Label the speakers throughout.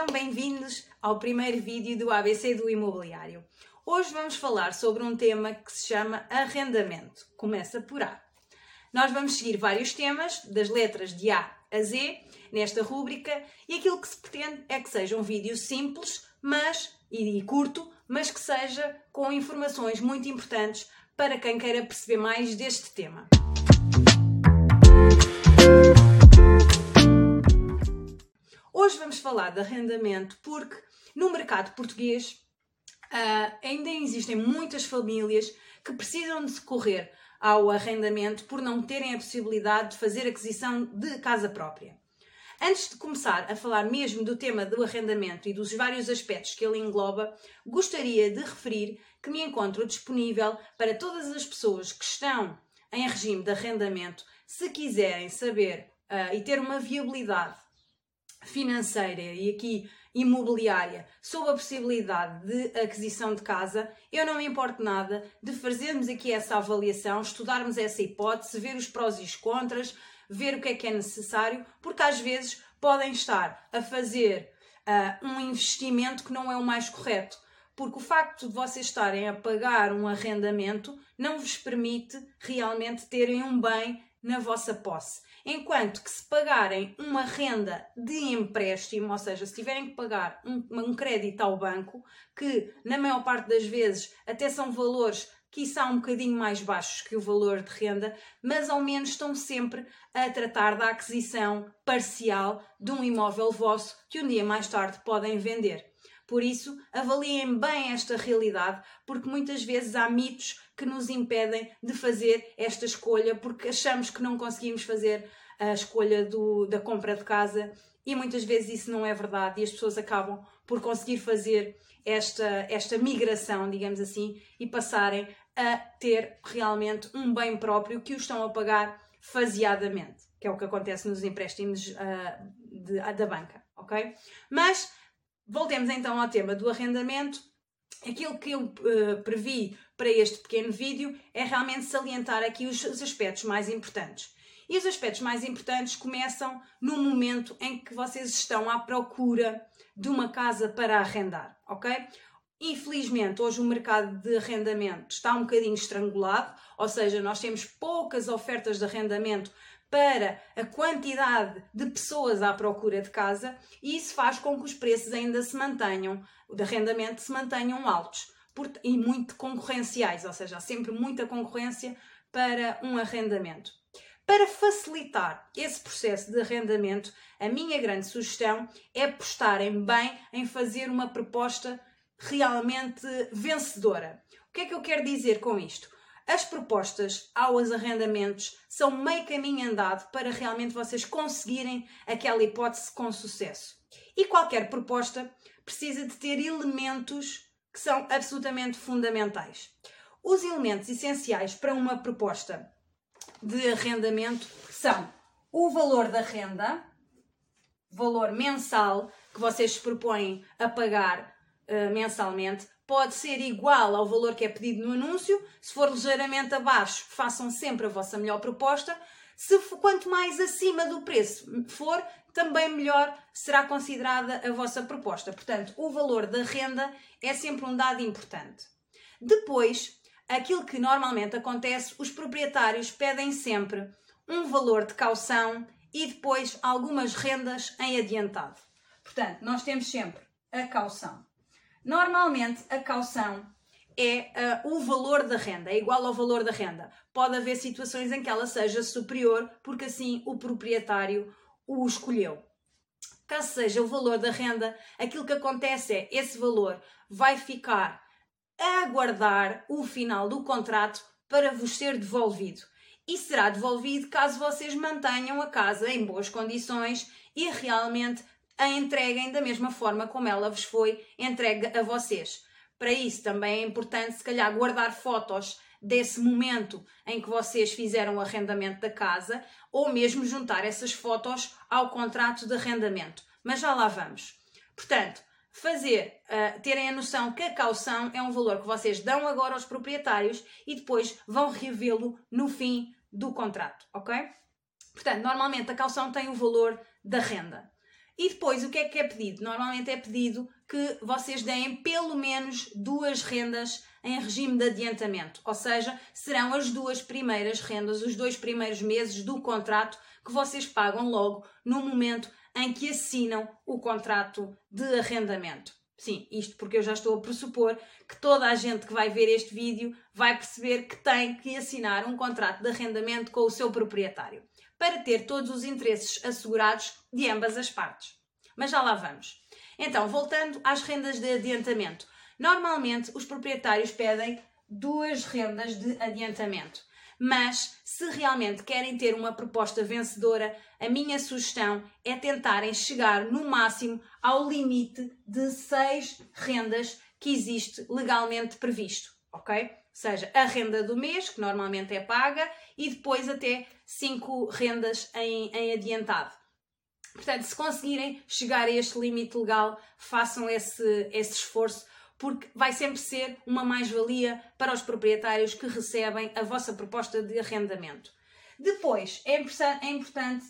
Speaker 1: então bem-vindos ao primeiro vídeo do ABC do Imobiliário. Hoje vamos falar sobre um tema que se chama arrendamento. Começa por A. Nós vamos seguir vários temas, das letras de A a Z, nesta rúbrica, e aquilo que se pretende é que seja um vídeo simples, mas e curto, mas que seja com informações muito importantes para quem queira perceber mais deste tema. Hoje vamos falar de arrendamento porque no mercado português uh, ainda existem muitas famílias que precisam de socorrer ao arrendamento por não terem a possibilidade de fazer aquisição de casa própria. Antes de começar a falar mesmo do tema do arrendamento e dos vários aspectos que ele engloba, gostaria de referir que me encontro disponível para todas as pessoas que estão em regime de arrendamento, se quiserem saber uh, e ter uma viabilidade financeira e aqui imobiliária sob a possibilidade de aquisição de casa, eu não me importo nada de fazermos aqui essa avaliação, estudarmos essa hipótese, ver os prós e os contras, ver o que é que é necessário, porque às vezes podem estar a fazer uh, um investimento que não é o mais correto. Porque o facto de vocês estarem a pagar um arrendamento não vos permite realmente terem um bem na vossa posse. Enquanto que se pagarem uma renda de empréstimo, ou seja, se tiverem que pagar um, um crédito ao banco, que na maior parte das vezes até são valores quiçá um bocadinho mais baixos que o valor de renda, mas ao menos estão sempre a tratar da aquisição parcial de um imóvel vosso que um dia mais tarde podem vender. Por isso, avaliem bem esta realidade, porque muitas vezes há mitos que nos impedem de fazer esta escolha, porque achamos que não conseguimos fazer a escolha do, da compra de casa e muitas vezes isso não é verdade e as pessoas acabam por conseguir fazer esta, esta migração, digamos assim, e passarem a ter realmente um bem próprio que o estão a pagar faseadamente, que é o que acontece nos empréstimos uh, de, da banca, ok? Mas voltemos então ao tema do arrendamento. Aquilo que eu uh, previ para este pequeno vídeo é realmente salientar aqui os, os aspectos mais importantes. E os aspectos mais importantes começam no momento em que vocês estão à procura de uma casa para arrendar, ok? Infelizmente, hoje o mercado de arrendamento está um bocadinho estrangulado, ou seja, nós temos poucas ofertas de arrendamento para a quantidade de pessoas à procura de casa e isso faz com que os preços ainda se mantenham, de arrendamento se mantenham altos e muito concorrenciais, ou seja, há sempre muita concorrência para um arrendamento. Para facilitar esse processo de arrendamento, a minha grande sugestão é apostarem bem em fazer uma proposta realmente vencedora. O que é que eu quero dizer com isto? As propostas aos arrendamentos são meio caminho andado para realmente vocês conseguirem aquela hipótese com sucesso. E qualquer proposta precisa de ter elementos que são absolutamente fundamentais. Os elementos essenciais para uma proposta de arrendamento são o valor da renda, valor mensal que vocês se propõem a pagar uh, mensalmente, pode ser igual ao valor que é pedido no anúncio. Se for ligeiramente abaixo, façam sempre a vossa melhor proposta. Se for, quanto mais acima do preço for, também melhor será considerada a vossa proposta. Portanto, o valor da renda é sempre um dado importante. Depois, aquilo que normalmente acontece, os proprietários pedem sempre um valor de caução e depois algumas rendas em adiantado. Portanto, nós temos sempre a caução. Normalmente, a caução é uh, o valor da renda, é igual ao valor da renda. Pode haver situações em que ela seja superior, porque assim o proprietário o escolheu. Caso seja o valor da renda, aquilo que acontece é esse valor vai ficar aguardar o final do contrato para vos ser devolvido. E será devolvido caso vocês mantenham a casa em boas condições e realmente a entreguem da mesma forma como ela vos foi entregue a vocês. Para isso também é importante, se calhar, guardar fotos desse momento em que vocês fizeram o arrendamento da casa ou mesmo juntar essas fotos ao contrato de arrendamento. Mas já lá vamos. Portanto, fazer, uh, terem a noção que a caução é um valor que vocês dão agora aos proprietários e depois vão revê-lo no fim do contrato, ok? Portanto, normalmente a caução tem o valor da renda. E depois, o que é que é pedido? Normalmente é pedido que vocês deem pelo menos duas rendas em regime de adiantamento, ou seja, serão as duas primeiras rendas, os dois primeiros meses do contrato que vocês pagam logo no momento em que assinam o contrato de arrendamento. Sim, isto porque eu já estou a pressupor que toda a gente que vai ver este vídeo vai perceber que tem que assinar um contrato de arrendamento com o seu proprietário para ter todos os interesses assegurados de ambas as partes. Mas já lá vamos. Então, voltando às rendas de adiantamento. Normalmente, os proprietários pedem duas rendas de adiantamento. Mas, se realmente querem ter uma proposta vencedora, a minha sugestão é tentarem chegar no máximo ao limite de seis rendas que existe legalmente previsto, ok? Seja, a renda do mês, que normalmente é paga, e depois até 5 rendas em, em adiantado. Portanto, se conseguirem chegar a este limite legal, façam esse, esse esforço, porque vai sempre ser uma mais-valia para os proprietários que recebem a vossa proposta de arrendamento. Depois, é, é importante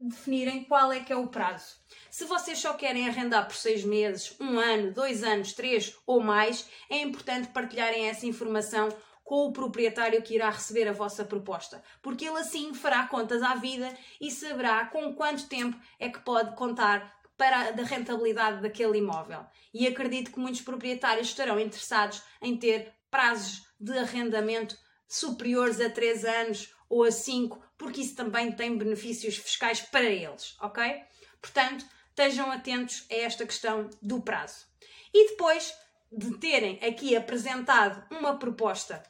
Speaker 1: definirem qual é que é o prazo. Se vocês só querem arrendar por seis meses, um ano, dois anos, três ou mais, é importante partilharem essa informação com o proprietário que irá receber a vossa proposta, porque ele assim fará contas à vida e saberá com quanto tempo é que pode contar para a rentabilidade daquele imóvel. E acredito que muitos proprietários estarão interessados em ter prazos de arrendamento superiores a 3 anos ou a 5, porque isso também tem benefícios fiscais para eles, ok? Portanto, estejam atentos a esta questão do prazo. E depois de terem aqui apresentado uma proposta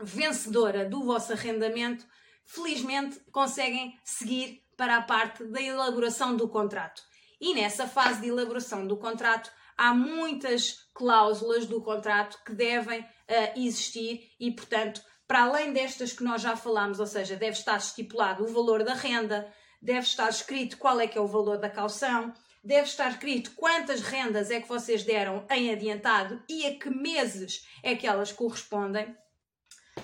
Speaker 1: vencedora do vosso arrendamento, felizmente conseguem seguir para a parte da elaboração do contrato. E nessa fase de elaboração do contrato, há muitas cláusulas do contrato que devem uh, existir e, portanto, para além destas que nós já falámos, ou seja, deve estar estipulado o valor da renda, deve estar escrito qual é que é o valor da calção, deve estar escrito quantas rendas é que vocês deram em adiantado e a que meses é que elas correspondem.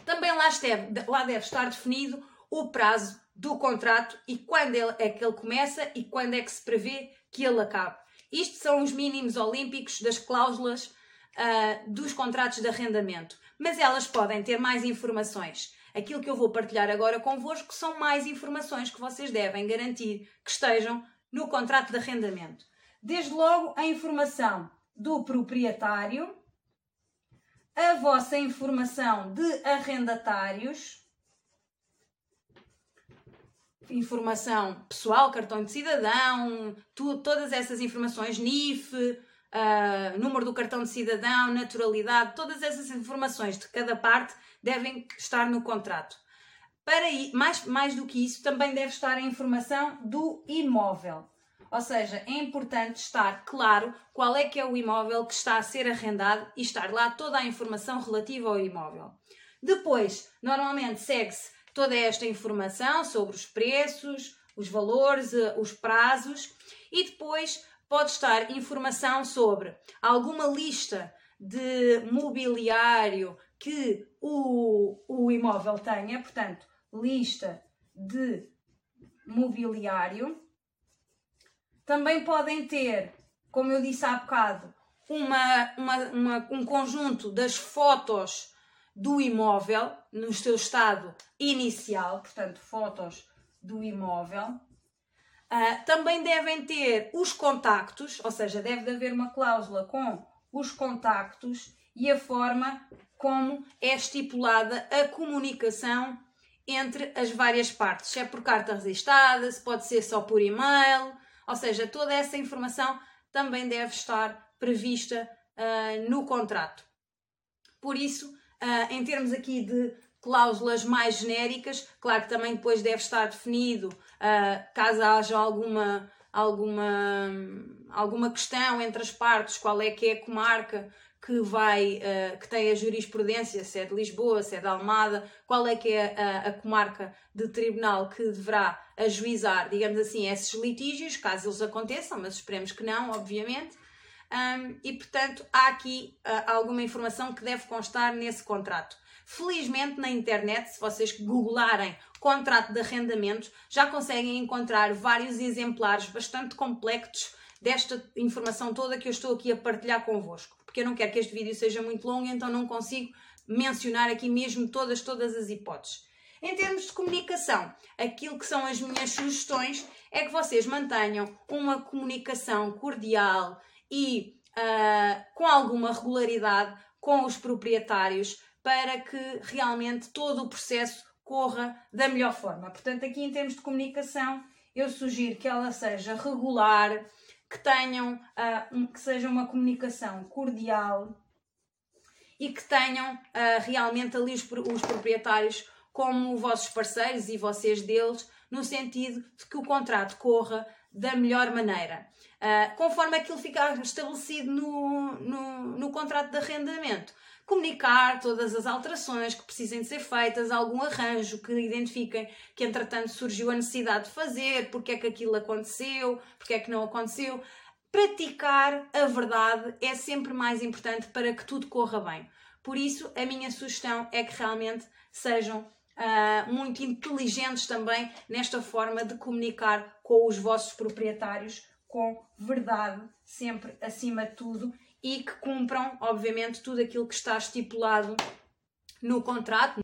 Speaker 1: Também lá, esteve, lá deve estar definido o prazo do contrato e quando é que ele começa e quando é que se prevê que ele acabe. Isto são os mínimos olímpicos das cláusulas uh, dos contratos de arrendamento. Mas elas podem ter mais informações. Aquilo que eu vou partilhar agora convosco são mais informações que vocês devem garantir que estejam no contrato de arrendamento. Desde logo, a informação do proprietário, a vossa informação de arrendatários, informação pessoal, cartão de cidadão, tu, todas essas informações, NIF, uh, número do cartão de cidadão, naturalidade, todas essas informações de cada parte devem estar no contrato. Para mais, mais do que isso, também deve estar a informação do imóvel. Ou seja, é importante estar claro qual é que é o imóvel que está a ser arrendado e estar lá toda a informação relativa ao imóvel. Depois, normalmente segue-se toda esta informação sobre os preços, os valores, eh, os prazos e depois pode estar informação sobre alguma lista de mobiliário que o, o imóvel tenha, portanto, lista de mobiliário. Também podem ter, como eu disse há bocado, uma, uma, uma, um conjunto das fotos do imóvel no seu estado inicial, portanto, fotos do imóvel. Uh, também devem ter os contactos, ou seja, deve haver uma cláusula com os contactos e a forma como é estipulada a comunicação entre as várias partes. Se é por carta registada, se pode ser só por e-mail, ou seja, toda essa informação também deve estar prevista uh, no contrato. Por isso, uh, em termos aqui de cláusulas mais genéricas, claro que também depois deve estar definido, uh, caso haja alguma, alguma, alguma questão entre as partes, qual é que é a comarca que vai, uh, que tem a jurisprudência, se é de Lisboa, se é de Almada, qual é que é a, a, comarca de tribunal que deverá ajuizar, digamos assim, esses litígios, caso eles aconteçam, mas esperemos que não, obviamente. Um, e portanto há aqui uh, alguma informação que deve constar nesse contrato. Felizmente, na internet, se vocês googlarem contrato de arrendamento, já conseguem encontrar vários exemplares bastante complexos desta informação toda que eu estou aqui a partilhar convosco. Porque eu não quero que este vídeo seja muito longo, então não consigo mencionar aqui mesmo todas, todas as hipóteses. Em termos de comunicação, aquilo que são as minhas sugestões é que vocês mantenham uma comunicação cordial e uh, com alguma regularidade com os proprietários para que realmente todo o processo corra da melhor forma. Portanto, aqui em termos de comunicação, eu sugiro que ela seja regular, que tenham, uh, que seja uma comunicação cordial e que tenham uh, realmente ali os, os proprietários como vossos parceiros e vocês deles, no sentido de que o contrato corra da melhor maneira. Uh, conforme aquilo ficar estabelecido no, no, no, contrato de arrendamento. Comunicar todas as alterações que precisem de ser feitas, algum arranjo que identifiquem que entretanto surgiu a necessidade de fazer, porque é que aquilo aconteceu, porque é que não aconteceu. Praticar a verdade é sempre mais importante para que tudo corra bem. Por isso, a minha sugestão é que realmente sejam uh, muito inteligentes também nesta forma de comunicar com os vossos proprietários com verdade, sempre acima de tudo, e que cumpram, obviamente, tudo aquilo que está estipulado no contrato.